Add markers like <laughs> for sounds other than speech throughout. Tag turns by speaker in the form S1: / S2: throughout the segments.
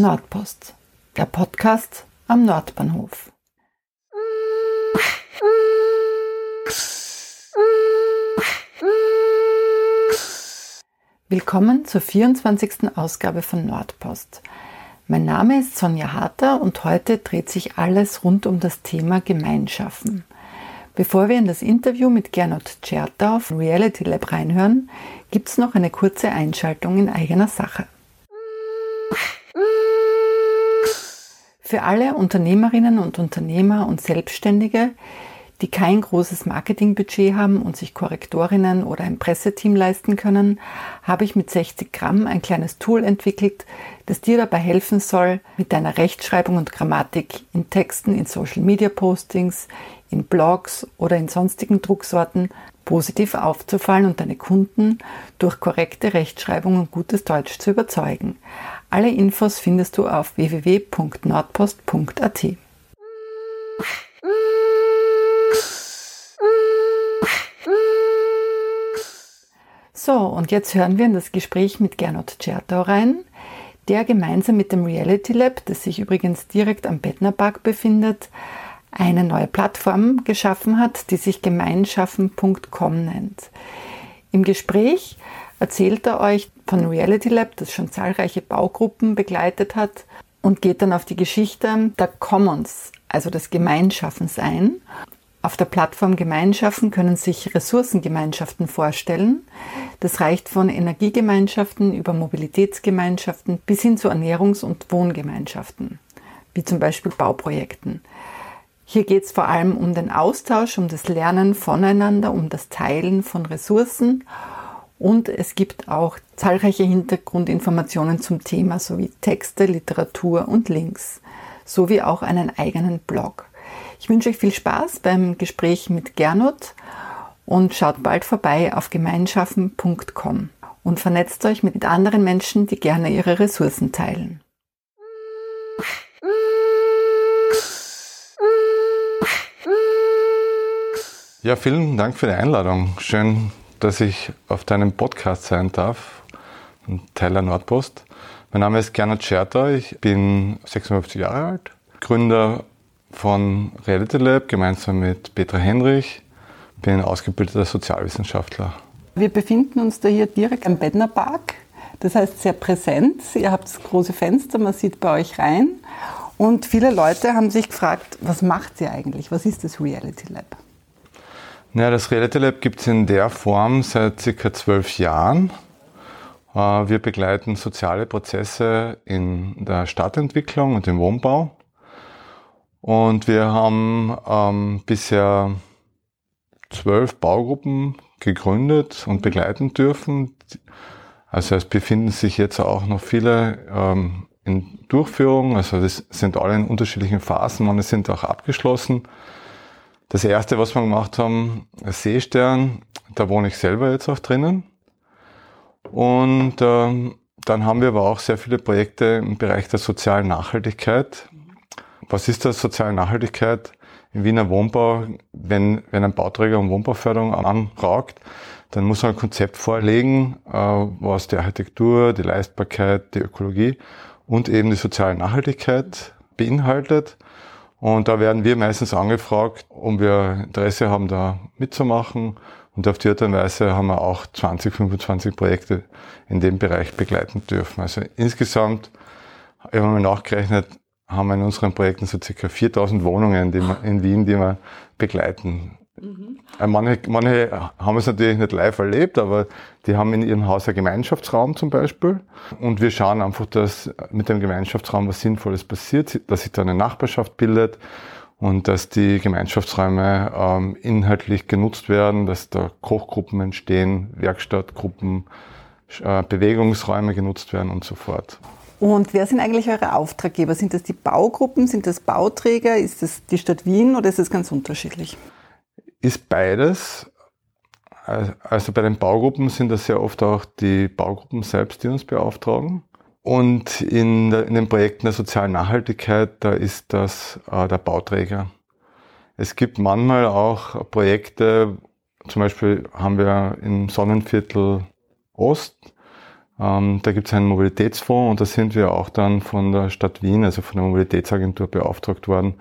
S1: Nordpost, der Podcast am Nordbahnhof. Willkommen zur 24. Ausgabe von Nordpost. Mein Name ist Sonja Harter und heute dreht sich alles rund um das Thema Gemeinschaften. Bevor wir in das Interview mit Gernot Tscherta auf Reality Lab reinhören, gibt es noch eine kurze Einschaltung in eigener Sache. Für alle Unternehmerinnen und Unternehmer und Selbstständige, die kein großes Marketingbudget haben und sich Korrektorinnen oder ein Presseteam leisten können, habe ich mit 60 Gramm ein kleines Tool entwickelt, das dir dabei helfen soll, mit deiner Rechtschreibung und Grammatik in Texten, in Social Media Postings, in Blogs oder in sonstigen Drucksorten positiv aufzufallen und deine Kunden durch korrekte Rechtschreibung und gutes Deutsch zu überzeugen. Alle Infos findest du auf www.nordpost.at. So, und jetzt hören wir in das Gespräch mit Gernot Tschertau rein, der gemeinsam mit dem Reality Lab, das sich übrigens direkt am Bettner Park befindet, eine neue Plattform geschaffen hat, die sich gemeinschaffen.com nennt. Im Gespräch erzählt er euch von Reality Lab, das schon zahlreiche Baugruppen begleitet hat und geht dann auf die Geschichte der Commons, also des Gemeinschaffens ein auf der Plattform Gemeinschaften können sich Ressourcengemeinschaften vorstellen. Das reicht von Energiegemeinschaften über Mobilitätsgemeinschaften bis hin zu Ernährungs- und Wohngemeinschaften, wie zum Beispiel Bauprojekten. Hier geht es vor allem um den Austausch, um das Lernen voneinander, um das Teilen von Ressourcen und es gibt auch zahlreiche Hintergrundinformationen zum Thema sowie Texte, Literatur und Links, sowie auch einen eigenen Blog. Ich wünsche euch viel Spaß beim Gespräch mit Gernot und schaut bald vorbei auf gemeinschaffen.com und vernetzt euch mit anderen Menschen, die gerne ihre Ressourcen teilen.
S2: Ja, vielen Dank für die Einladung. Schön, dass ich auf deinem Podcast sein darf, Teil der Nordpost. Mein Name ist Gernot Scherter, ich bin 56 Jahre alt, Gründer von Reality Lab gemeinsam mit Petra Henrich. Bin ausgebildeter Sozialwissenschaftler.
S1: Wir befinden uns da hier direkt am Bedner Park. Das heißt sehr präsent. Ihr habt große Fenster, man sieht bei euch rein. Und viele Leute haben sich gefragt, was macht ihr eigentlich? Was ist das Reality Lab?
S2: Ja, das Reality Lab gibt es in der Form seit circa zwölf Jahren. Äh, wir begleiten soziale Prozesse in der Stadtentwicklung und im Wohnbau. Und wir haben ähm, bisher zwölf Baugruppen gegründet und begleiten dürfen. Also es befinden sich jetzt auch noch viele ähm, in Durchführung. Also das sind alle in unterschiedlichen Phasen. Manche sind auch abgeschlossen. Das erste, was wir gemacht haben, Seestern, da wohne ich selber jetzt auch drinnen. Und ähm, dann haben wir aber auch sehr viele Projekte im Bereich der sozialen Nachhaltigkeit. Was ist das soziale Nachhaltigkeit im Wiener Wohnbau? Wenn, wenn ein Bauträger um Wohnbauförderung anragt, dann muss er ein Konzept vorlegen, äh, was die Architektur, die Leistbarkeit, die Ökologie und eben die soziale Nachhaltigkeit beinhaltet. Und da werden wir meistens angefragt, ob wir Interesse haben, da mitzumachen. Und auf die Art und Weise haben wir auch 20, 25 Projekte in dem Bereich begleiten dürfen. Also insgesamt, ich habe mal nachgerechnet, haben wir in unseren Projekten so circa 4000 Wohnungen in Wien, die wir begleiten. Mhm. Äh, manche, manche haben es natürlich nicht live erlebt, aber die haben in ihrem Haus einen Gemeinschaftsraum zum Beispiel. Und wir schauen einfach, dass mit dem Gemeinschaftsraum was Sinnvolles passiert, dass sich da eine Nachbarschaft bildet und dass die Gemeinschaftsräume ähm, inhaltlich genutzt werden, dass da Kochgruppen entstehen, Werkstattgruppen, äh, Bewegungsräume genutzt werden und so fort.
S1: Und wer sind eigentlich eure Auftraggeber? Sind das die Baugruppen, sind das Bauträger, ist das die Stadt Wien oder ist es ganz unterschiedlich?
S2: Ist beides. Also bei den Baugruppen sind das sehr oft auch die Baugruppen selbst, die uns beauftragen. Und in, in den Projekten der sozialen Nachhaltigkeit, da ist das äh, der Bauträger. Es gibt manchmal auch Projekte, zum Beispiel haben wir im Sonnenviertel Ost Ähm, da gibt es einen Mobilitätsfonds und da sind wir auch dann von der Stadt Wien, also von der Mobilitätsagentur beauftragt worden,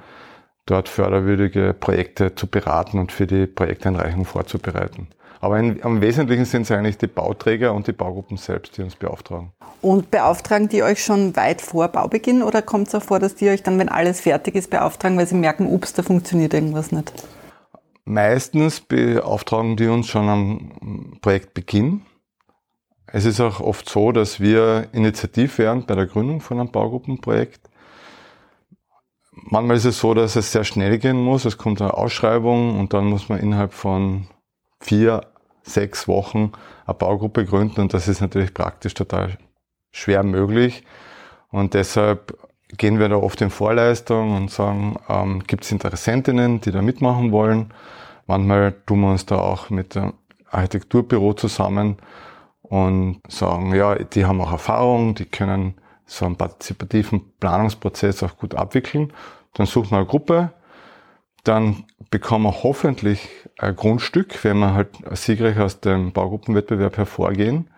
S2: dort förderwürdige Projekte zu beraten und für die Projekteinreichung vorzubereiten. Aber in, am Wesentlichen sind es eigentlich die Bauträger und die Baugruppen selbst, die uns beauftragen.
S1: Und beauftragen die euch schon weit vor Baubeginn oder kommt es auch vor, dass die euch dann, wenn alles fertig ist, beauftragen, weil sie merken, ups, da funktioniert irgendwas nicht?
S2: Meistens beauftragen die uns schon am Projektbeginn. Es ist auch oft so, dass wir initiativ werden bei der Gründung von einem Baugruppenprojekt. Manchmal ist es so, dass es sehr schnell gehen muss. Es kommt eine Ausschreibung und dann muss man innerhalb von vier, sechs Wochen eine Baugruppe gründen und das ist natürlich praktisch total schwer möglich. Und deshalb gehen wir da oft in Vorleistung und sagen, ähm, gibt es Interessentinnen, die da mitmachen wollen. Manchmal tun wir uns da auch mit dem Architekturbüro zusammen und sagen, ja, die haben auch Erfahrung, die können so einen partizipativen Planungsprozess auch gut abwickeln. Dann suchen wir eine Gruppe, dann bekommen wir hoffentlich ein Grundstück, wenn wir halt siegreich aus dem Baugruppenwettbewerb hervorgehen.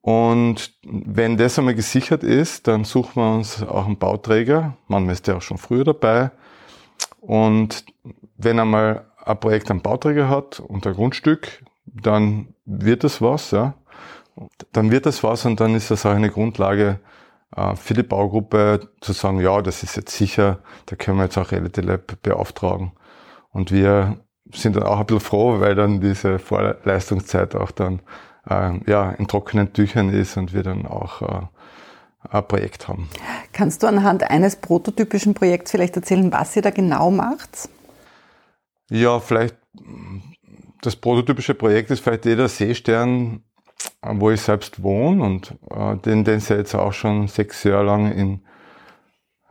S2: Und wenn das einmal gesichert ist, dann suchen wir uns auch einen Bauträger. Manchmal ist der auch schon früher dabei. Und wenn einmal ein Projekt einen Bauträger hat und ein Grundstück, dann wird das was, ja. Dann wird das was und dann ist das auch eine Grundlage für die Baugruppe zu sagen, ja, das ist jetzt sicher, da können wir jetzt auch Reality Lab beauftragen. Und wir sind dann auch ein bisschen froh, weil dann diese Vorleistungszeit auch dann äh, ja, in trockenen Tüchern ist und wir dann auch äh, ein Projekt haben.
S1: Kannst du anhand eines prototypischen Projekts vielleicht erzählen, was ihr da genau macht?
S2: Ja, vielleicht das prototypische Projekt ist vielleicht jeder Seestern, wo ich selbst wohne und äh, den, den es ja jetzt auch schon sechs Jahre lang in,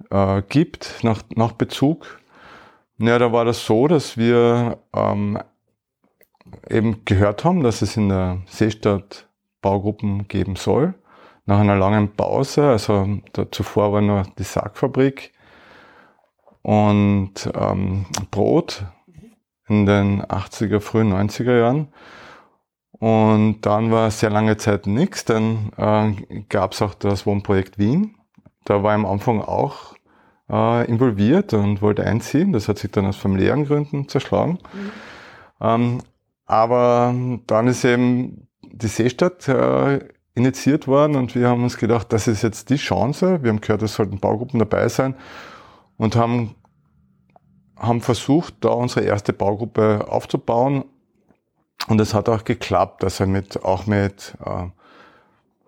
S2: äh, gibt, nach, nach Bezug. Ja, da war das so, dass wir ähm, eben gehört haben, dass es in der Seestadt Baugruppen geben soll. Nach einer langen Pause, also da zuvor war nur die Sargfabrik und ähm, Brot in den 80er, frühen 90er Jahren. Und dann war sehr lange Zeit nichts. Dann äh, gab es auch das Wohnprojekt Wien. Da war ich am Anfang auch äh, involviert und wollte einziehen. Das hat sich dann aus familiären Gründen zerschlagen. Mhm. Ähm, aber dann ist eben die Seestadt äh, initiiert worden und wir haben uns gedacht, das ist jetzt die Chance. Wir haben gehört, es sollten Baugruppen dabei sein und haben, haben versucht, da unsere erste Baugruppe aufzubauen. Und es hat auch geklappt, also mit, auch mit äh,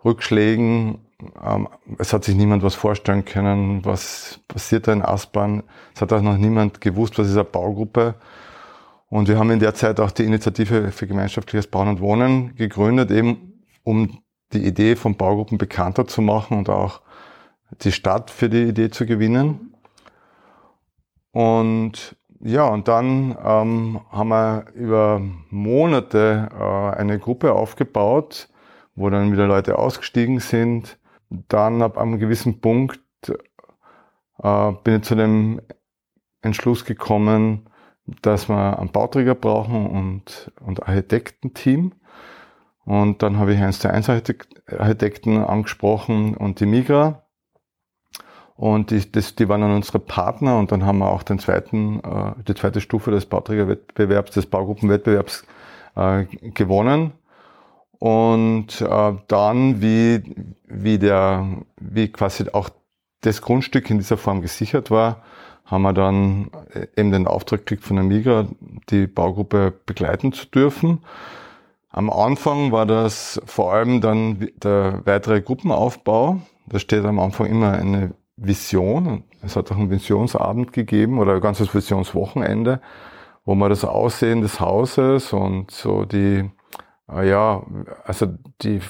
S2: Rückschlägen ähm, es hat sich niemand was vorstellen können, was passiert da in Aspern. Es hat auch noch niemand gewusst, was ist eine Baugruppe. Und wir haben in der Zeit auch die Initiative für gemeinschaftliches Bauen und Wohnen gegründet, eben um die Idee von Baugruppen bekannter zu machen und auch die Stadt für die Idee zu gewinnen. Und ja, und dann ähm, haben wir über Monate äh, eine Gruppe aufgebaut, wo dann wieder Leute ausgestiegen sind dann ab einem gewissen Punkt äh, bin ich zu dem Entschluss gekommen, dass wir einen Bauträger brauchen und, und Architektenteam. Und dann habe ich eins zu eins Architekten angesprochen und die Migra. Und die, das, die waren dann unsere Partner und dann haben wir auch den zweiten, äh, die zweite Stufe des Bauträgerwettbewerbs, des Baugruppenwettbewerbs äh, gewonnen. Und äh, dann, wie, wie, der, wie quasi auch das Grundstück in dieser Form gesichert war, haben wir dann äh, eben den Auftrag gekriegt von der Migra, die Baugruppe begleiten zu dürfen. Am Anfang war das vor allem dann der weitere Gruppenaufbau. Da steht am Anfang immer eine Vision. Es hat auch einen Visionsabend gegeben oder ein ganzes Visionswochenende, wo man das Aussehen des Hauses und so die Ah ja, also die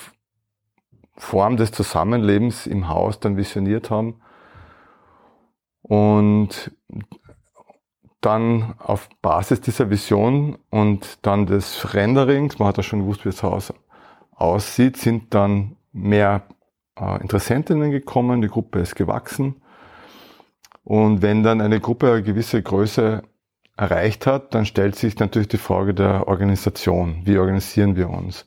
S2: Form des Zusammenlebens im Haus dann visioniert haben und dann auf Basis dieser Vision und dann des Renderings, man hat ja schon gewusst, wie das Haus aussieht, sind dann mehr äh, Interessentinnen gekommen, die Gruppe ist gewachsen. Und wenn dann eine Gruppe eine gewisse Größe erreicht hat, dann stellt sich natürlich die Frage der Organisation. Wie organisieren wir uns?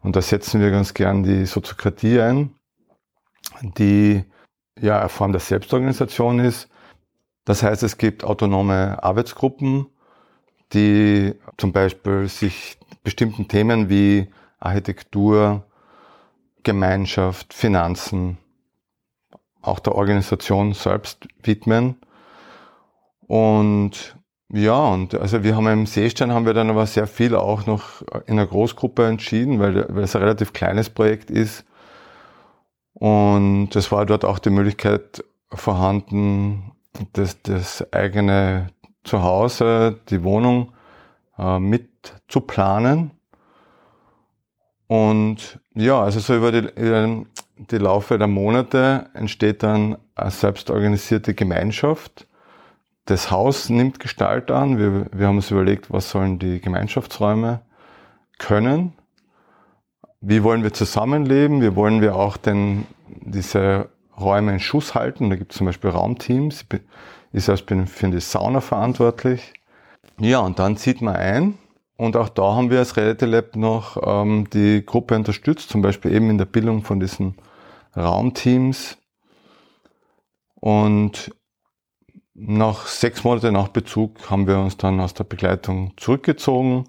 S2: Und da setzen wir ganz gern die Soziokratie ein, die ja eine Form der Selbstorganisation ist. Das heißt, es gibt autonome Arbeitsgruppen, die zum Beispiel sich bestimmten Themen wie Architektur, Gemeinschaft, Finanzen, auch der Organisation selbst widmen. Und ja, und also wir haben im Seestein haben wir dann aber sehr viel auch noch in einer Großgruppe entschieden, weil, weil es ein relativ kleines Projekt ist. Und es war dort auch die Möglichkeit vorhanden, das, das eigene Zuhause, die Wohnung äh, mit zu planen. Und ja, also so über die, über die Laufe der Monate entsteht dann eine selbstorganisierte Gemeinschaft. Das Haus nimmt Gestalt an. Wir, wir haben uns überlegt, was sollen die Gemeinschaftsräume können. Wie wollen wir zusammenleben? Wie wollen wir auch denn diese Räume in Schuss halten? Da gibt es zum Beispiel Raumteams. Ich selbst bin für die Sauna verantwortlich. Ja, und dann zieht man ein. Und auch da haben wir als Reality Lab noch ähm, die Gruppe unterstützt, zum Beispiel eben in der Bildung von diesen Raumteams. Und nach sechs Monaten nach Bezug haben wir uns dann aus der Begleitung zurückgezogen.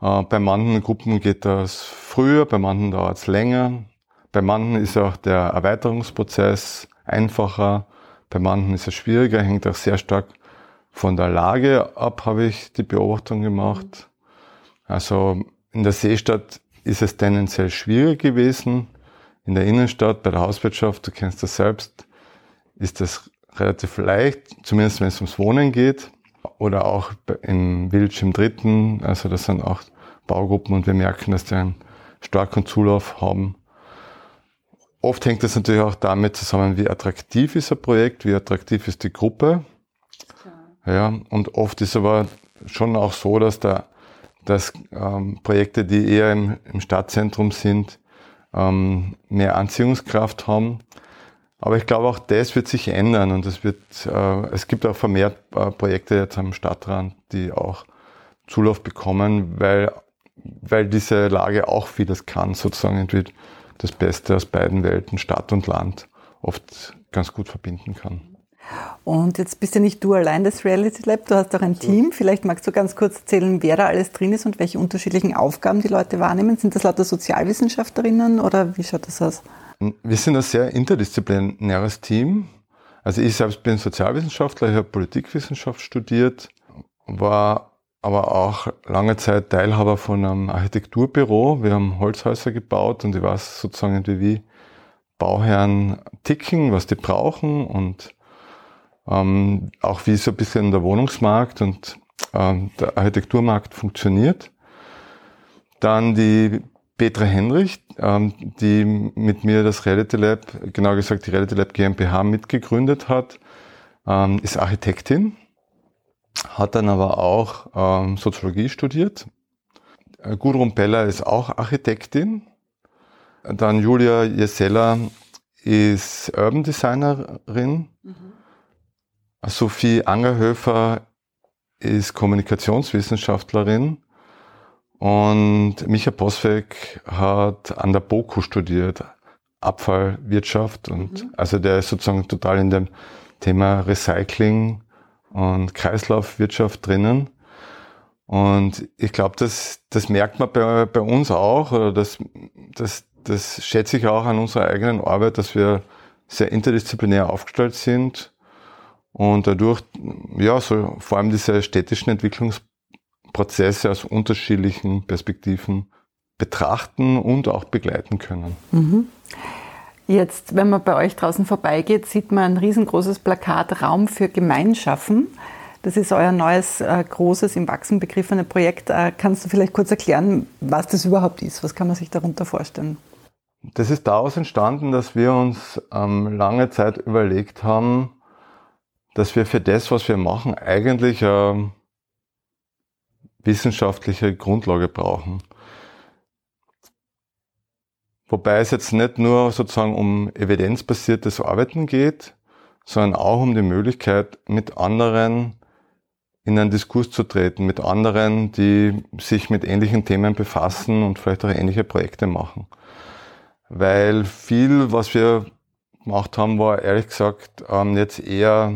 S2: Äh, bei manchen Gruppen geht das früher, bei manchen dauert es länger. Bei manchen ist auch der Erweiterungsprozess einfacher, bei manchen ist es schwieriger, hängt auch sehr stark von der Lage ab, habe ich die Beobachtung gemacht. Also in der Seestadt ist es tendenziell schwierig gewesen. In der Innenstadt, bei der Hauswirtschaft, du kennst das selbst, ist das relativ leicht, zumindest wenn es ums Wohnen geht. Oder auch im im Dritten, also das sind auch Baugruppen und wir merken, dass die einen starken Zulauf haben. Oft hängt das natürlich auch damit zusammen, wie attraktiv ist ein Projekt, wie attraktiv ist die Gruppe. Ja, und oft ist aber schon auch so, dass da dass ähm, Projekte, die eher im, im Stadtzentrum sind, ähm, mehr Anziehungskraft haben. Aber ich glaube, auch das wird sich ändern und es wird, äh, es gibt auch vermehrt äh, Projekte jetzt am Stadtrand, die auch Zulauf bekommen, weil, weil diese Lage auch vieles kann, sozusagen irgendwie das Beste aus beiden Welten, Stadt und Land, oft ganz gut verbinden kann.
S1: Und jetzt bist ja nicht du allein das Reality Lab, du hast auch ein Team. Vielleicht magst du ganz kurz erzählen, wer da alles drin ist und welche unterschiedlichen Aufgaben die Leute wahrnehmen. Sind das lauter Sozialwissenschaftlerinnen oder wie schaut das aus?
S2: Wir sind ein sehr interdisziplinäres Team. Also ich selbst bin Sozialwissenschaftler, ich habe Politikwissenschaft studiert, war aber auch lange Zeit Teilhaber von einem Architekturbüro. Wir haben Holzhäuser gebaut und ich weiß sozusagen wie Bauherren ticken, was die brauchen und ähm, auch wie so ein bisschen der Wohnungsmarkt und ähm, der Architekturmarkt funktioniert. Dann die Petra Henrich, ähm, die mit mir das Reality Lab, genau gesagt die Reality Lab GmbH mitgegründet hat, ähm, ist Architektin, hat dann aber auch ähm, Soziologie studiert. Äh, Gudrun Beller ist auch Architektin. Dann Julia Jesella ist Urban Designerin. Mhm. Sophie Angerhöfer ist Kommunikationswissenschaftlerin und Micha Posweg hat an der BOKU studiert, Abfallwirtschaft und mhm. also der ist sozusagen total in dem Thema Recycling und Kreislaufwirtschaft drinnen. Und ich glaube, das, das merkt man bei, bei uns auch, oder das, das, das schätze ich auch an unserer eigenen Arbeit, dass wir sehr interdisziplinär aufgestellt sind und dadurch, ja, so vor allem diese städtischen Entwicklungsprozesse aus unterschiedlichen Perspektiven betrachten und auch begleiten können.
S1: Mhm. Jetzt, wenn man bei euch draußen vorbeigeht, sieht man ein riesengroßes Plakat Raum für Gemeinschaften. Das ist euer neues, äh, großes, im Wachsen begriffene Projekt. Äh, kannst du vielleicht kurz erklären, was das überhaupt ist? Was kann man sich darunter vorstellen?
S2: Das ist daraus entstanden, dass wir uns ähm, lange Zeit überlegt haben, dass wir für das, was wir machen, eigentlich eine wissenschaftliche Grundlage brauchen. Wobei es jetzt nicht nur sozusagen um evidenzbasiertes Arbeiten geht, sondern auch um die Möglichkeit, mit anderen in einen Diskurs zu treten mit anderen, die sich mit ähnlichen Themen befassen und vielleicht auch ähnliche Projekte machen. Weil viel, was wir gemacht haben, war ehrlich gesagt ähm, jetzt eher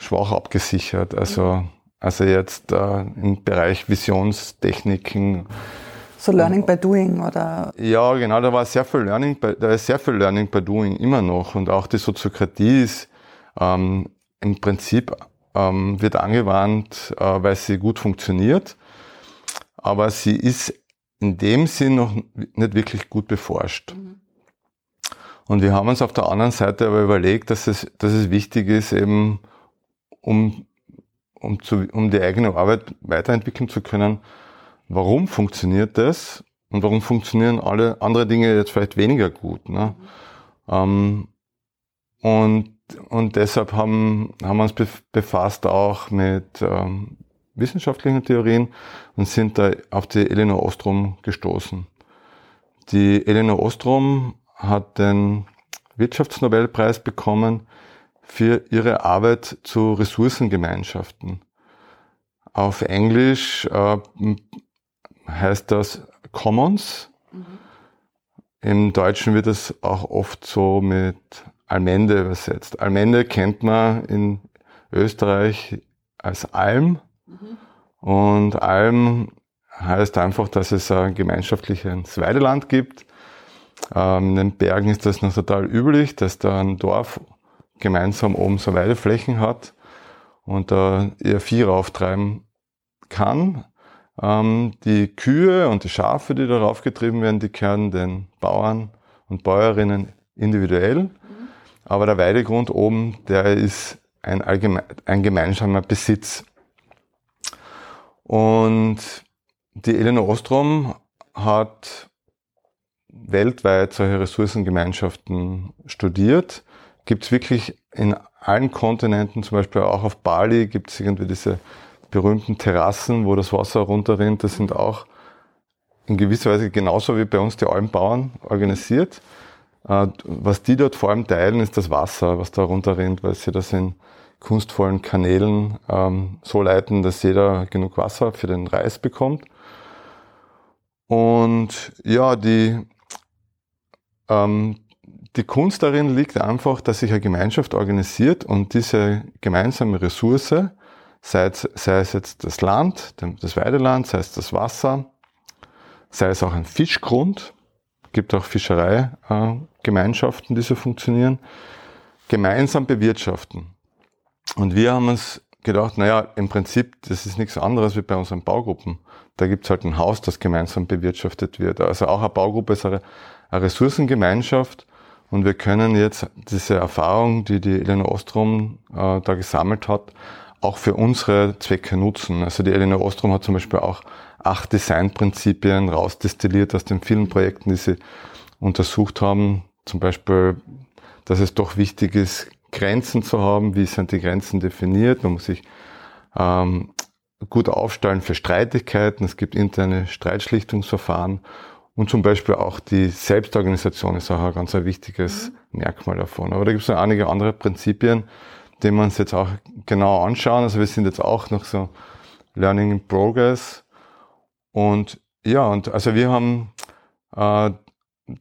S2: schwach abgesichert. Also, also jetzt äh, im Bereich Visionstechniken.
S1: So Learning by Doing oder?
S2: Ja, genau, da war sehr viel Learning by, da ist sehr viel Learning by Doing immer noch. Und auch die Soziokratie ist ähm, im Prinzip ähm, wird angewandt, äh, weil sie gut funktioniert. Aber sie ist in dem Sinn noch nicht wirklich gut beforscht. Mhm. Und wir haben uns auf der anderen Seite aber überlegt, dass es, dass es wichtig ist, eben um, um, zu, um die eigene Arbeit weiterentwickeln zu können, warum funktioniert das und warum funktionieren alle andere Dinge jetzt vielleicht weniger gut. Ne? Mhm. Ähm, und, und deshalb haben, haben wir uns befasst auch mit ähm, wissenschaftlichen Theorien und sind da auf die Elinor Ostrom gestoßen. Die Elinor Ostrom hat den Wirtschaftsnobelpreis bekommen für ihre Arbeit zu Ressourcengemeinschaften. Auf Englisch äh, heißt das Commons. Mhm. Im Deutschen wird es auch oft so mit Almende übersetzt. Almende kennt man in Österreich als Alm. Mhm. Und Alm heißt einfach, dass es ein gemeinschaftliches Weideland gibt ähm, in den Bergen ist das noch total üblich, dass da ein Dorf gemeinsam oben so Weideflächen hat und da ihr Vieh rauftreiben kann. Ähm, die Kühe und die Schafe, die darauf getrieben werden, die gehören den Bauern und Bäuerinnen individuell. Mhm. Aber der Weidegrund oben, der ist ein, allgemein, ein gemeinsamer Besitz. Und die Elena Ostrom hat weltweit solche Ressourcengemeinschaften studiert. Gibt es wirklich in allen Kontinenten, zum Beispiel auch auf Bali, gibt es irgendwie diese berühmten Terrassen, wo das Wasser runterrinnt. Das sind auch in gewisser Weise genauso wie bei uns die Almbauern organisiert. Äh, was die dort vor allem teilen, ist das Wasser, was da runterrinnt, weil sie das in kunstvollen Kanälen ähm, so leiten, dass jeder genug Wasser für den Reis bekommt. Und ja, die ähm, die Kunst darin liegt einfach, dass sich eine Gemeinschaft organisiert und diese gemeinsame Ressource, sei es, sei es jetzt das Land, das Weideland, sei es das Wasser, sei es auch ein Fischgrund, gibt auch Fischereigemeinschaften, die so funktionieren, gemeinsam bewirtschaften. Und wir haben uns gedacht, naja, im Prinzip, das ist nichts anderes wie bei unseren Baugruppen. Da gibt es halt ein Haus, das gemeinsam bewirtschaftet wird. Also auch eine Baugruppe ist eine eine Ressourcengemeinschaft und wir können jetzt diese Erfahrung, die die Elena Ostrom äh, da gesammelt hat, auch für unsere Zwecke nutzen. Also die Elena Ostrom hat zum Beispiel auch acht Designprinzipien rausdestilliert aus den vielen Projekten, die sie untersucht haben. Zum Beispiel, dass es doch wichtig ist, Grenzen zu haben. Wie sind die Grenzen definiert? Man muss sich ähm, gut aufstellen für Streitigkeiten. Es gibt interne Streitschlichtungsverfahren und zum Beispiel auch die Selbstorganisation ist auch ein ganz ein wichtiges mhm. Merkmal davon. Aber da gibt es noch einige andere Prinzipien, die wir uns jetzt auch genau anschauen. Also wir sind jetzt auch noch so Learning in Progress. Und ja, und also wir haben äh,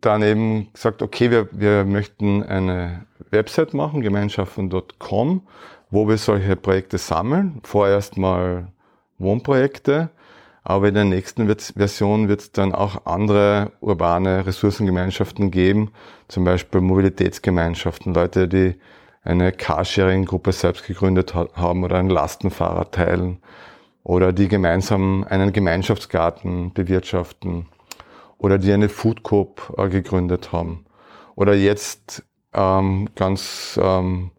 S2: dann eben gesagt, okay, wir, wir möchten eine Website machen, gemeinschaften.com, wo wir solche Projekte sammeln. Vorerst mal Wohnprojekte aber in der nächsten Version wird es dann auch andere urbane Ressourcengemeinschaften geben, zum Beispiel Mobilitätsgemeinschaften, Leute, die eine Carsharing-Gruppe selbst gegründet haben oder ein Lastenfahrer teilen oder die gemeinsam einen Gemeinschaftsgarten bewirtschaften oder die eine Food Coop äh, gegründet haben oder jetzt ähm, ganz ähm,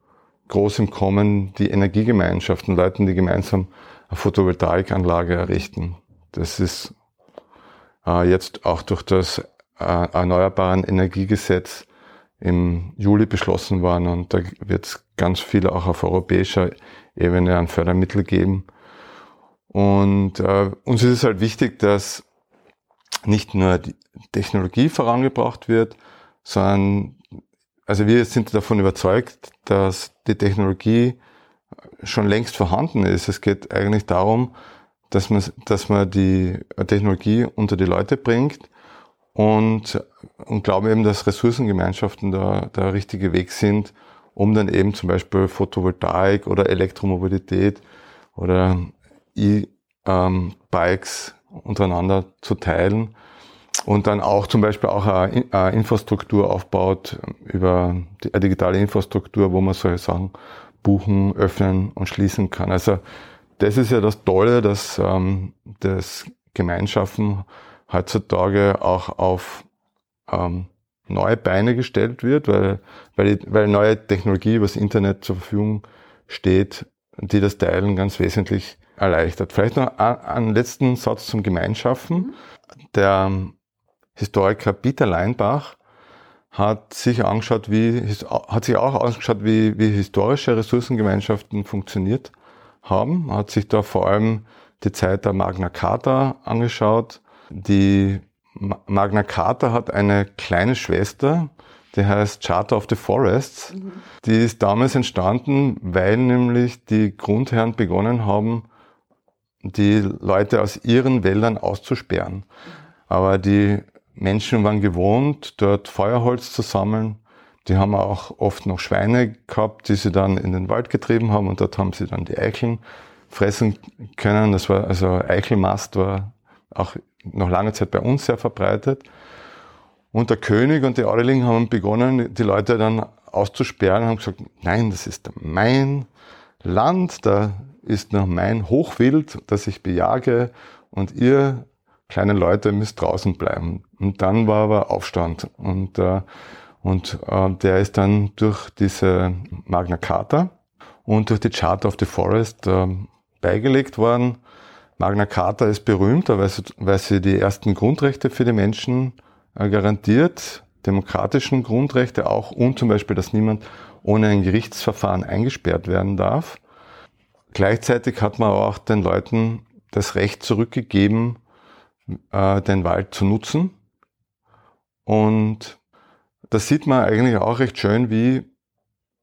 S2: groß im Kommen die Energiegemeinschaften, Leute, die gemeinsam eine Photovoltaikanlage errichten. Das ist äh, jetzt auch durch das äh, Erneuerbaren Energiegesetz im Juli beschlossen worden und da wird es ganz viel auch auf europäischer Ebene an Fördermittel geben. Und äh, uns ist es halt wichtig, dass nicht nur die Technologie vorangebracht wird, sondern also wir sind davon überzeugt, dass die Technologie schon längst vorhanden ist. Es geht eigentlich darum, dass man, dass man die Technologie unter die Leute bringt und, und glaube eben, dass Ressourcengemeinschaften da der richtige Weg sind, um dann eben zum Beispiel Photovoltaik oder Elektromobilität oder E-Bikes untereinander zu teilen und dann auch zum Beispiel auch eine Infrastruktur aufbaut über die digitale Infrastruktur, wo man solche Sachen buchen, öffnen und schließen kann. Also das ist ja das Tolle, dass ähm, das Gemeinschaften heutzutage auch auf ähm, neue Beine gestellt wird, weil, weil, weil neue Technologie übers Internet zur Verfügung steht, die das Teilen ganz wesentlich erleichtert. Vielleicht noch einen letzten Satz zum Gemeinschaften. Der Historiker Peter Leinbach hat sich angeschaut, wie, hat sich auch angeschaut, wie, wie historische Ressourcengemeinschaften funktioniert haben, hat sich da vor allem die Zeit der Magna Carta angeschaut. Die Magna Carta hat eine kleine Schwester, die heißt Charter of the Forests. Mhm. Die ist damals entstanden, weil nämlich die Grundherren begonnen haben, die Leute aus ihren Wäldern auszusperren. Aber die Menschen waren gewohnt, dort Feuerholz zu sammeln. Die haben auch oft noch Schweine gehabt, die sie dann in den Wald getrieben haben und dort haben sie dann die Eicheln fressen können. Das war, also Eichelmast war auch noch lange Zeit bei uns sehr verbreitet. Und der König und die Adeligen haben begonnen, die Leute dann auszusperren, haben gesagt, nein, das ist mein Land, da ist noch mein Hochwild, das ich bejage und ihr kleinen Leute müsst draußen bleiben. Und dann war aber Aufstand und, äh, und äh, der ist dann durch diese Magna Carta und durch die Charter of the Forest äh, beigelegt worden. Magna Carta ist berühmt, weil sie, weil sie die ersten Grundrechte für die Menschen äh, garantiert, demokratischen Grundrechte auch und zum Beispiel, dass niemand ohne ein Gerichtsverfahren eingesperrt werden darf. Gleichzeitig hat man auch den Leuten das Recht zurückgegeben, äh, den Wald zu nutzen. Und da sieht man eigentlich auch recht schön, wie,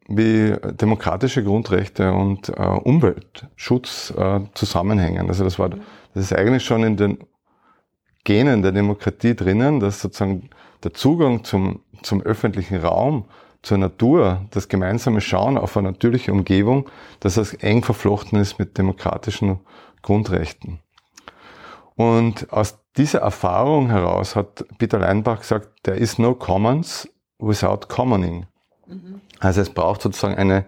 S2: wie demokratische Grundrechte und äh, Umweltschutz äh, zusammenhängen. Also das war, das ist eigentlich schon in den Genen der Demokratie drinnen, dass sozusagen der Zugang zum, zum öffentlichen Raum zur Natur, das gemeinsame Schauen auf eine natürliche Umgebung, dass das eng verflochten ist mit demokratischen Grundrechten. Und aus dieser Erfahrung heraus hat Peter Leinbach gesagt, there is no commons without commoning. Mhm. Also es braucht sozusagen eine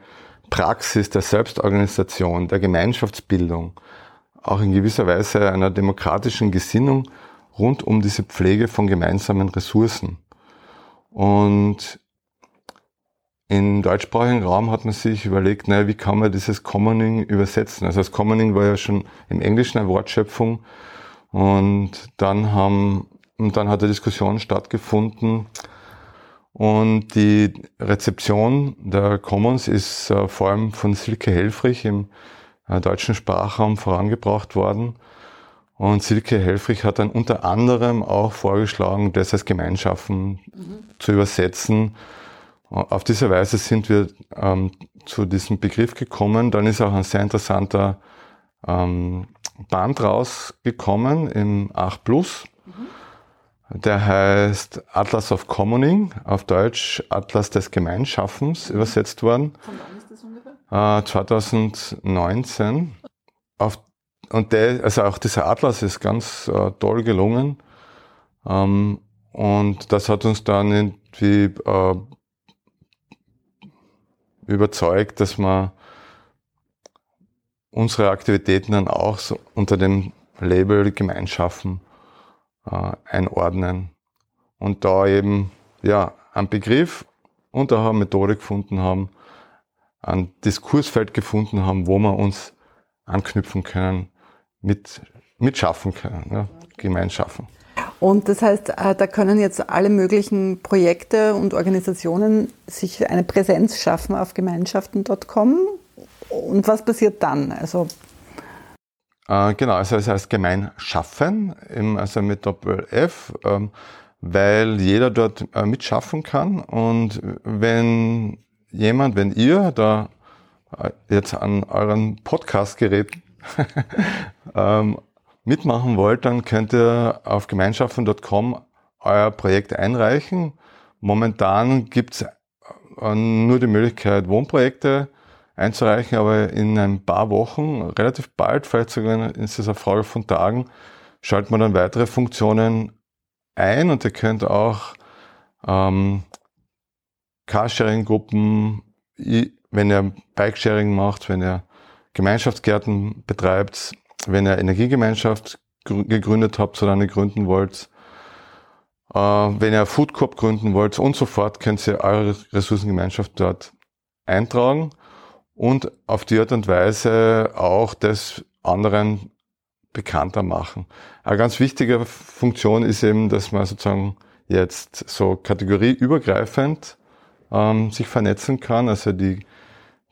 S2: Praxis der Selbstorganisation, der Gemeinschaftsbildung, auch in gewisser Weise einer demokratischen Gesinnung rund um diese Pflege von gemeinsamen Ressourcen. Und im deutschsprachigen Raum hat man sich überlegt, naja, wie kann man dieses Commoning übersetzen? Also das Commoning war ja schon im Englischen eine Wortschöpfung. Und dann haben, und dann hat eine Diskussion stattgefunden. Und die Rezeption der Commons ist äh, vor allem von Silke Helfrich im äh, deutschen Sprachraum vorangebracht worden. Und Silke Helfrich hat dann unter anderem auch vorgeschlagen, das als Gemeinschaften mhm. zu übersetzen auf diese Weise sind wir ähm, zu diesem Begriff gekommen. Dann ist auch ein sehr interessanter ähm, Band rausgekommen im 8 Plus. Mhm. Der heißt Atlas of Commoning, auf Deutsch Atlas des Gemeinschaffens übersetzt worden. Von wann ist das ungefähr? Äh, 2019. Auf, und der, also auch dieser Atlas ist ganz äh, toll gelungen. Ähm, und das hat uns dann irgendwie äh, überzeugt, dass wir unsere Aktivitäten dann auch so unter dem Label Gemeinschaften äh, einordnen und da eben ja einen Begriff und auch eine Methode gefunden haben, ein Diskursfeld gefunden haben, wo wir uns anknüpfen können, mit, mitschaffen können, ja, Gemeinschaften.
S1: Und das heißt, äh, da können jetzt alle möglichen Projekte und Organisationen sich eine Präsenz schaffen auf gemeinschaften.com. Und was passiert dann? Also
S2: äh, genau, also es heißt Gemeinschaffen, also mit Doppel-F, ähm, weil jeder dort äh, mitschaffen kann. Und wenn jemand, wenn ihr da äh, jetzt an euren Podcast-Gerät <laughs> ähm, mitmachen wollt, dann könnt ihr auf gemeinschaften.com euer Projekt einreichen. Momentan gibt es äh, nur die Möglichkeit, Wohnprojekte einzureichen, aber in ein paar Wochen, relativ bald, vielleicht sogar ist es eine Frage von Tagen, schalten wir dann weitere Funktionen ein und ihr könnt auch ähm, Carsharing-Gruppen, wenn ihr Bikesharing macht, wenn ihr Gemeinschaftsgärten betreibt, wenn ihr Energiegemeinschaft gegründet habt oder eine gründen wollt, äh, wenn ihr Food Corp gründen wollt und so fort, könnt ihr eure Ressourcengemeinschaft dort eintragen und auf die Art und Weise auch das anderen bekannter machen. Eine ganz wichtige Funktion ist eben, dass man sozusagen jetzt so kategorieübergreifend ähm, sich vernetzen kann. Also die,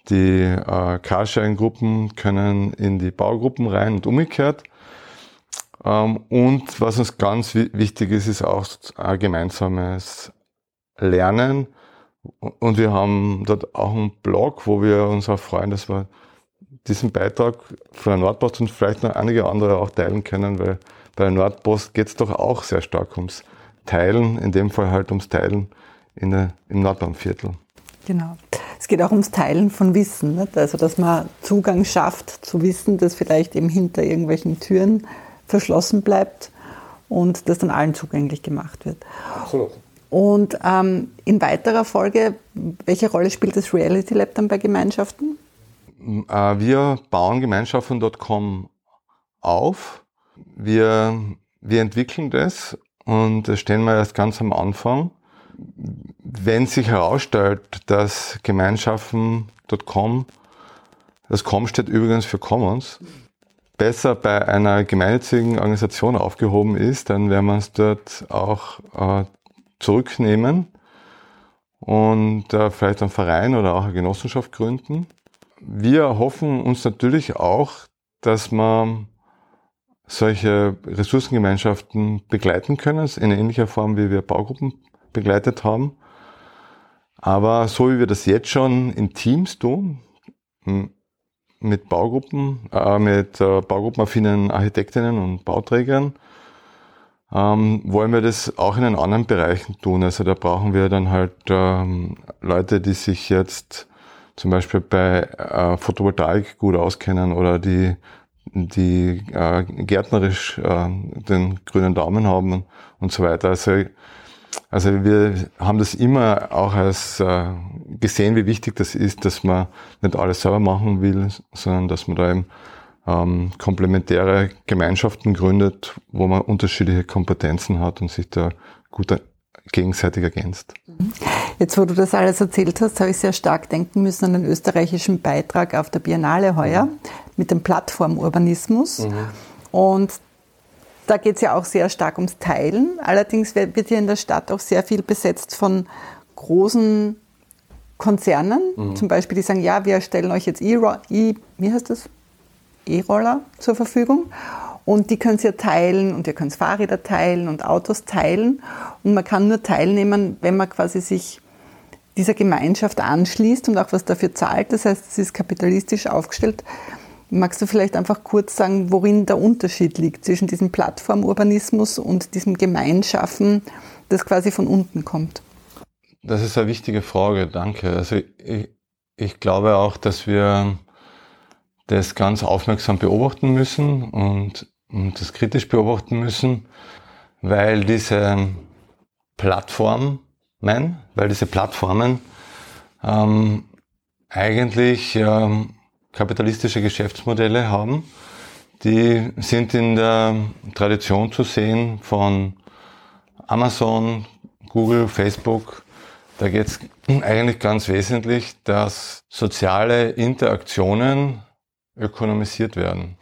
S2: die äh, Carsharing-Gruppen können in die Baugruppen rein und umgekehrt. Ähm, und was uns ganz wichtig ist, ist auch ein gemeinsames Lernen. Und wir haben dort auch einen Blog, wo wir uns auch freuen, dass wir diesen Beitrag von der Nordpost und vielleicht noch einige andere auch teilen können, weil bei der Nordpost geht es doch auch sehr stark ums Teilen, in dem Fall halt ums Teilen in der, im Nordbahnviertel.
S1: Genau. Es geht auch ums Teilen von Wissen, nicht? also dass man Zugang schafft zu Wissen, das vielleicht eben hinter irgendwelchen Türen verschlossen bleibt und das dann allen zugänglich gemacht wird. Absolut. Und ähm, in weiterer Folge, welche Rolle spielt das Reality Lab dann bei Gemeinschaften?
S2: Äh, wir bauen Gemeinschaften.com auf. Wir, wir entwickeln das und das stehen wir erst ganz am Anfang. Wenn sich herausstellt, dass Gemeinschaften.com, das Com steht übrigens für Commons, besser bei einer gemeinnützigen Organisation aufgehoben ist, dann werden wir es dort auch äh, zurücknehmen und äh, vielleicht einen Verein oder auch eine Genossenschaft gründen wir hoffen uns natürlich auch, dass man solche Ressourcengemeinschaften begleiten können, in ähnlicher Form, wie wir Baugruppen begleitet haben. Aber so wie wir das jetzt schon in Teams tun, mit Baugruppen, äh, mit äh, baugruppenaffinen Architektinnen und Bauträgern, ähm, wollen wir das auch in den anderen Bereichen tun. Also da brauchen wir dann halt ähm, Leute, die sich jetzt zum Beispiel bei äh, Photovoltaik gut auskennen oder die, die äh, gärtnerisch äh, den grünen Daumen haben und, so weiter. Also, also wir haben das immer auch als äh, gesehen, wie wichtig das ist, dass man nicht alles selber machen will, sondern dass man da eben ähm, komplementäre Gemeinschaften gründet, wo man unterschiedliche Kompetenzen hat und sich da gut gegenseitig ergänzt.
S1: Jetzt, wo du das alles erzählt hast, habe ich sehr stark denken müssen an den österreichischen Beitrag auf der Biennale heuer mhm. mit dem Plattformurbanismus. Mhm. Und da geht es ja auch sehr stark ums Teilen. Allerdings wird hier in der Stadt auch sehr viel besetzt von großen Konzernen, mhm. zum Beispiel, die sagen, ja, wir stellen euch jetzt E, wie heißt das? E-Roller zur Verfügung. Und die können Sie ja teilen und ihr könnt Fahrräder teilen und Autos teilen. Und man kann nur teilnehmen, wenn man quasi sich dieser Gemeinschaft anschließt und auch was dafür zahlt. Das heißt, es ist kapitalistisch aufgestellt. Magst du vielleicht einfach kurz sagen, worin der Unterschied liegt zwischen diesem Plattformurbanismus und diesem Gemeinschaffen, das quasi von unten kommt?
S2: Das ist eine wichtige Frage, danke. Also ich, ich glaube auch, dass wir das ganz aufmerksam beobachten müssen und und das kritisch beobachten müssen, weil diese Plattformen, weil diese Plattformen ähm, eigentlich ähm, kapitalistische Geschäftsmodelle haben. Die sind in der Tradition zu sehen von Amazon, Google, Facebook. Da geht es eigentlich ganz wesentlich, dass soziale Interaktionen ökonomisiert werden.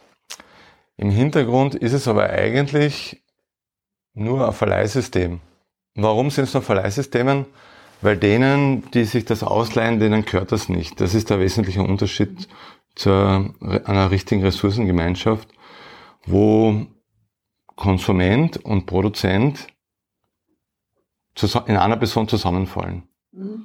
S2: Im Hintergrund ist es aber eigentlich nur ein Verleihsystem. Warum sind es nur Verleihsystemen? Weil denen, die sich das ausleihen, denen gehört das nicht. Das ist der wesentliche Unterschied zu einer richtigen Ressourcengemeinschaft, wo Konsument und Produzent in einer Person zusammenfallen. Mhm.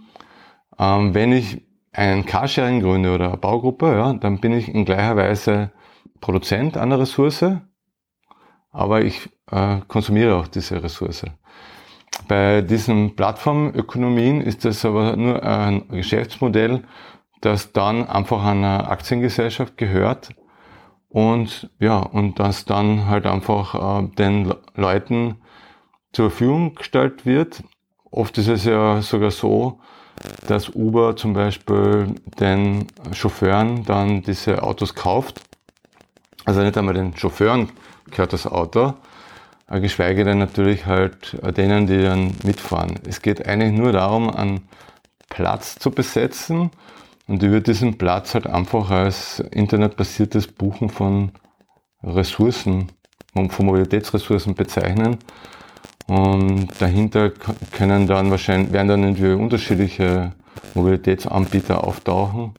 S2: Ähm, wenn ich ein Carsharing gründe oder eine Baugruppe, ja, dann bin ich in gleicher Weise Produzent einer Ressource, aber ich äh, konsumiere auch diese Ressource. Bei diesen Plattformökonomien ist das aber nur ein Geschäftsmodell, das dann einfach einer Aktiengesellschaft gehört und ja, und das dann halt einfach äh, den Leuten zur Verfügung gestellt wird. Oft ist es ja sogar so, dass Uber zum Beispiel den Chauffeuren dann diese Autos kauft. Also nicht einmal den Chauffeuren gehört das Auto, geschweige denn natürlich halt denen, die dann mitfahren. Es geht eigentlich nur darum, einen Platz zu besetzen und über diesen Platz halt einfach als internetbasiertes Buchen von Ressourcen, von Mobilitätsressourcen bezeichnen. Und dahinter können dann wahrscheinlich, werden dann irgendwie unterschiedliche Mobilitätsanbieter auftauchen.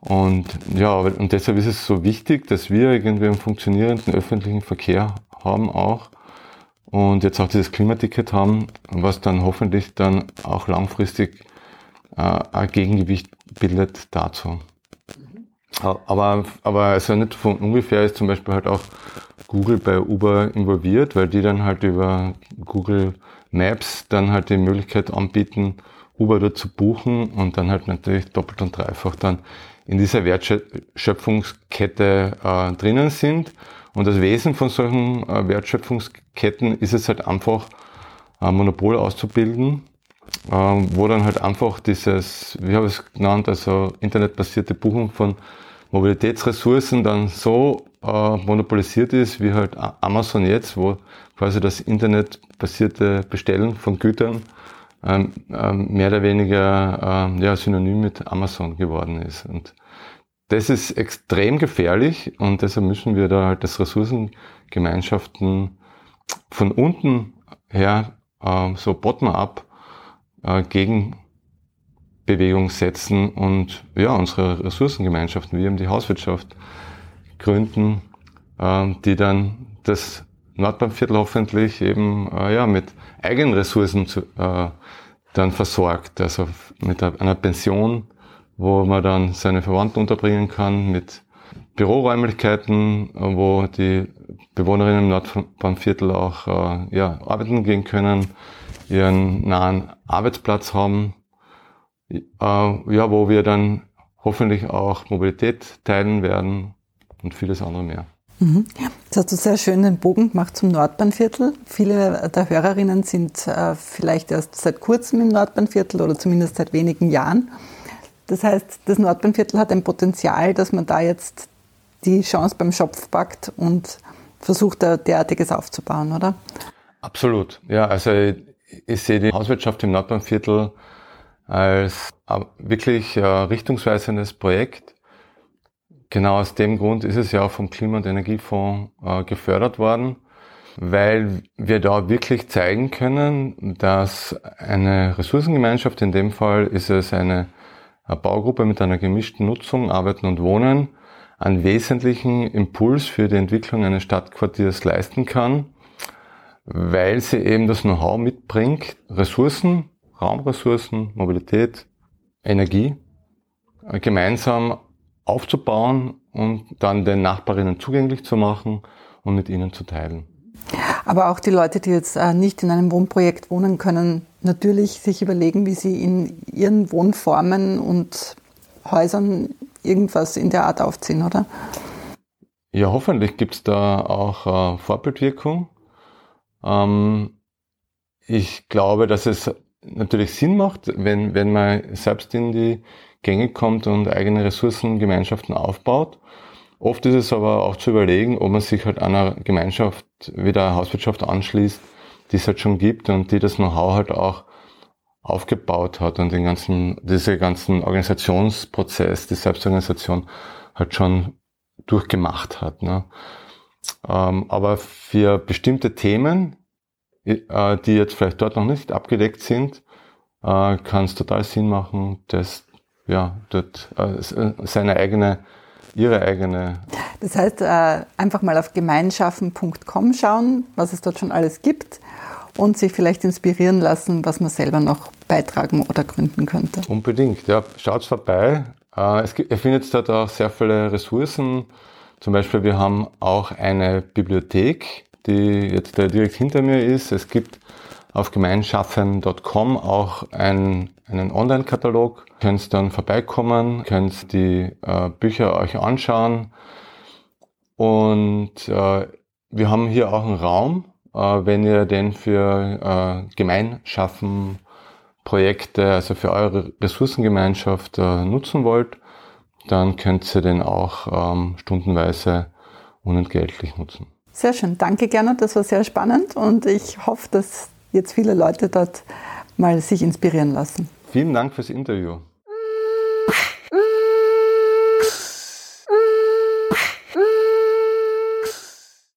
S2: Und ja, und deshalb ist es so wichtig, dass wir irgendwie einen funktionierenden öffentlichen Verkehr haben auch. Und jetzt auch dieses Klimaticket haben, was dann hoffentlich dann auch langfristig äh, ein Gegengewicht bildet dazu. Aber, aber also nicht von ungefähr ist zum Beispiel halt auch Google bei Uber involviert, weil die dann halt über Google Maps dann halt die Möglichkeit anbieten, Uber dort zu buchen und dann halt natürlich doppelt und dreifach dann in dieser Wertschöpfungskette äh, drinnen sind. Und das Wesen von solchen äh, Wertschöpfungsketten ist es halt einfach, äh, Monopol auszubilden ähm, wo dann halt einfach dieses, wie habe ich es genannt, also internetbasierte Buchung von Mobilitätsressourcen dann so äh, monopolisiert ist, wie halt Amazon jetzt, wo quasi das internetbasierte Bestellen von Gütern ähm, ähm, mehr oder weniger äh, ja, synonym mit Amazon geworden ist. Und das ist extrem gefährlich und deshalb müssen wir da halt das Ressourcengemeinschaften von unten her äh, so bottom-up äh, Gegenbewegung setzen und ja, unsere Ressourcengemeinschaften, wie eben die Hauswirtschaft gründen, äh, die dann das Nordbahnviertel hoffentlich eben äh, ja, mit eigenen Ressourcen zu, äh, dann versorgt, also mit einer Pension, wo man dann seine Verwandten unterbringen kann, mit Büroräumlichkeiten, wo die Bewohnerinnen im Nordbahnviertel auch äh, ja, arbeiten gehen können, ihren nahen Arbeitsplatz haben, äh, ja, wo wir dann hoffentlich auch Mobilität teilen werden und vieles andere mehr.
S1: Mhm. Jetzt hast du sehr schön den Bogen gemacht zum Nordbahnviertel. Viele der Hörerinnen sind äh, vielleicht erst seit kurzem im Nordbahnviertel oder zumindest seit wenigen Jahren. Das heißt, das Nordbahnviertel hat ein Potenzial, dass man da jetzt die Chance beim Schopf packt und versucht, derartiges aufzubauen, oder?
S2: Absolut. Ja, also ich sehe die Hauswirtschaft im Nordbahnviertel als wirklich richtungsweisendes Projekt. Genau aus dem Grund ist es ja auch vom Klima- und Energiefonds äh, gefördert worden, weil wir da wirklich zeigen können, dass eine Ressourcengemeinschaft, in dem Fall ist es eine, eine Baugruppe mit einer gemischten Nutzung, Arbeiten und Wohnen, einen wesentlichen Impuls für die Entwicklung eines Stadtquartiers leisten kann weil sie eben das Know-how mitbringt, Ressourcen, Raumressourcen, Mobilität, Energie äh, gemeinsam aufzubauen und dann den Nachbarinnen zugänglich zu machen und mit ihnen zu teilen.
S1: Aber auch die Leute, die jetzt äh, nicht in einem Wohnprojekt wohnen können, natürlich sich überlegen, wie sie in ihren Wohnformen und Häusern irgendwas in der Art aufziehen, oder?
S2: Ja, hoffentlich gibt es da auch äh, Vorbildwirkung. Ähm, ich glaube, dass es natürlich Sinn macht, wenn, wenn man selbst in die Gänge kommt und eigene Ressourcengemeinschaften aufbaut. Oft ist es aber auch zu überlegen, ob man sich halt einer Gemeinschaft wie der Hauswirtschaft anschließt, die es halt schon gibt und die das Know-how halt auch aufgebaut hat und den ganzen, diese ganzen Organisationsprozess, die Selbstorganisation halt schon durchgemacht hat. Ne? Ähm, aber für bestimmte Themen, äh, die jetzt vielleicht dort noch nicht abgedeckt sind, äh, kann es total Sinn machen, dass ja, dort äh, seine eigene, ihre eigene.
S1: Das heißt, einfach mal auf gemeinschaffen.com schauen, was es dort schon alles gibt und sich vielleicht inspirieren lassen, was man selber noch beitragen oder gründen könnte.
S2: Unbedingt, ja. Schaut vorbei. Es gibt, ihr findet dort auch sehr viele Ressourcen. Zum Beispiel, wir haben auch eine Bibliothek, die jetzt direkt hinter mir ist. Es gibt auf gemeinschaffen.com auch ein, einen Online-Katalog. Könnt dann vorbeikommen, könnt die äh, Bücher euch anschauen. Und äh, wir haben hier auch einen Raum, äh, wenn ihr den für äh, Gemeinschaffen Projekte, also für eure Ressourcengemeinschaft äh, nutzen wollt, dann könnt ihr den auch ähm, stundenweise unentgeltlich nutzen.
S1: Sehr schön, danke Gernot, das war sehr spannend und ich hoffe, dass jetzt viele Leute dort mal sich inspirieren lassen.
S2: Vielen Dank fürs Interview.